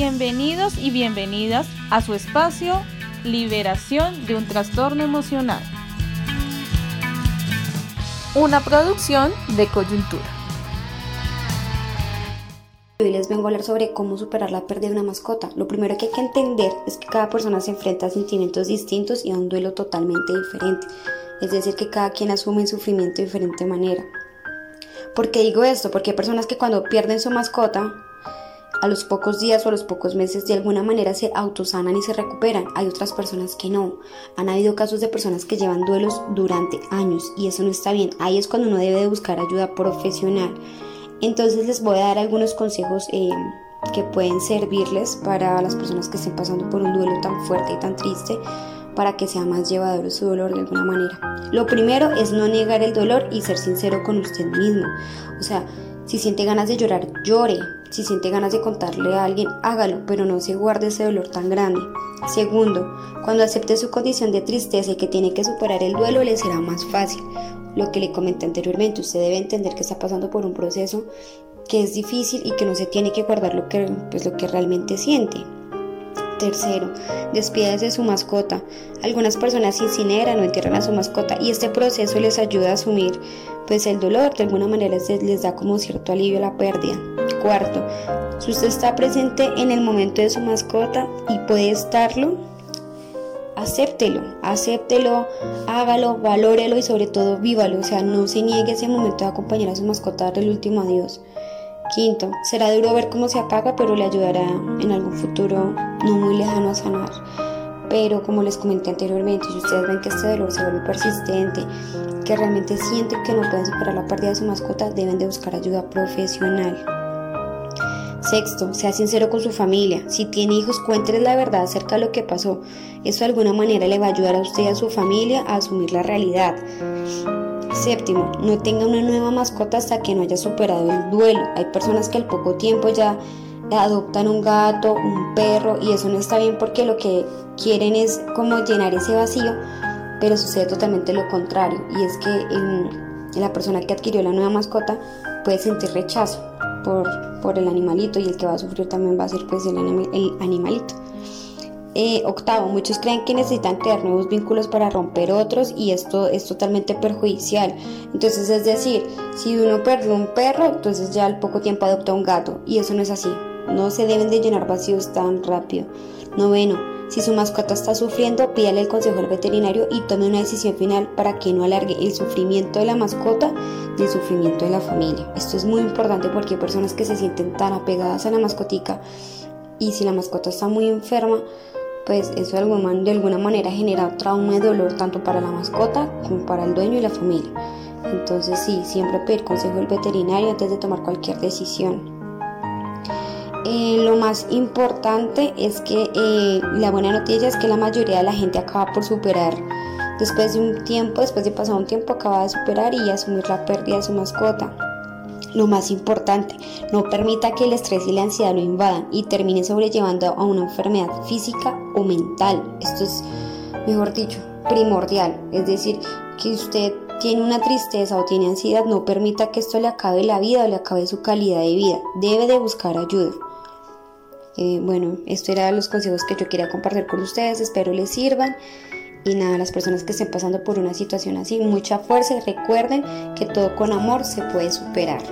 Bienvenidos y bienvenidas a su espacio Liberación de un trastorno emocional. Una producción de coyuntura. Hoy les vengo a hablar sobre cómo superar la pérdida de una mascota. Lo primero que hay que entender es que cada persona se enfrenta a sentimientos distintos y a un duelo totalmente diferente. Es decir, que cada quien asume el sufrimiento de diferente manera. ¿Por qué digo esto? Porque hay personas que cuando pierden su mascota a los pocos días o a los pocos meses de alguna manera se autosanan y se recuperan. Hay otras personas que no. Han habido casos de personas que llevan duelos durante años y eso no está bien. Ahí es cuando uno debe de buscar ayuda profesional. Entonces les voy a dar algunos consejos eh, que pueden servirles para las personas que estén pasando por un duelo tan fuerte y tan triste para que sea más llevadero su dolor de alguna manera. Lo primero es no negar el dolor y ser sincero con usted mismo. O sea, si siente ganas de llorar, llore. Si siente ganas de contarle a alguien, hágalo, pero no se guarde ese dolor tan grande. Segundo, cuando acepte su condición de tristeza y que tiene que superar el duelo, le será más fácil. Lo que le comenté anteriormente, usted debe entender que está pasando por un proceso que es difícil y que no se tiene que guardar lo que, pues, lo que realmente siente. Tercero, despídase de su mascota. Algunas personas incineran o entierran a su mascota y este proceso les ayuda a asumir pues el dolor, de alguna manera les da como cierto alivio a la pérdida. Cuarto, si usted está presente en el momento de su mascota y puede estarlo, acéptelo, acéptelo, hágalo, valórelo y sobre todo vívalo, o sea, no se niegue ese momento de acompañar a su mascota a el último adiós. Quinto, será duro ver cómo se apaga, pero le ayudará en algún futuro no muy lejano a sanar. Pero como les comenté anteriormente, si ustedes ven que este dolor se vuelve persistente, que realmente sienten que no pueden superar la pérdida de su mascota, deben de buscar ayuda profesional. Sexto, sea sincero con su familia. Si tiene hijos, cuénteles la verdad acerca de lo que pasó. Eso de alguna manera le va a ayudar a usted y a su familia a asumir la realidad. Séptimo, no tenga una nueva mascota hasta que no haya superado el duelo. Hay personas que al poco tiempo ya adoptan un gato, un perro y eso no está bien porque lo que quieren es como llenar ese vacío, pero sucede totalmente lo contrario y es que la persona que adquirió la nueva mascota puede sentir rechazo por, por el animalito y el que va a sufrir también va a ser pues el, el animalito. Eh, octavo, muchos creen que necesitan crear nuevos vínculos para romper otros y esto es totalmente perjudicial. Entonces, es decir, si uno perdió un perro, entonces ya al poco tiempo adopta un gato y eso no es así. No se deben de llenar vacíos tan rápido. Noveno, si su mascota está sufriendo, pídale el consejo al veterinario y tome una decisión final para que no alargue el sufrimiento de la mascota ni el sufrimiento de la familia. Esto es muy importante porque hay personas que se sienten tan apegadas a la mascotica y si la mascota está muy enferma, pues eso de alguna, manera genera trauma y dolor tanto para la mascota como para el dueño y la familia. Entonces sí, siempre pedir consejo del veterinario antes de tomar cualquier decisión. Eh, lo más importante es que eh, la buena noticia es que la mayoría de la gente acaba por superar después de un tiempo, después de pasar un tiempo, acaba de superar y asumir la pérdida de su mascota. Lo más importante, no permita que el estrés y la ansiedad lo invadan y termine sobrellevando a una enfermedad física o mental. Esto es, mejor dicho, primordial. Es decir, que usted tiene una tristeza o tiene ansiedad, no permita que esto le acabe la vida o le acabe su calidad de vida. Debe de buscar ayuda. Eh, bueno, estos eran los consejos que yo quería compartir con ustedes. Espero les sirvan. Y nada, las personas que estén pasando por una situación así, mucha fuerza y recuerden que todo con amor se puede superar.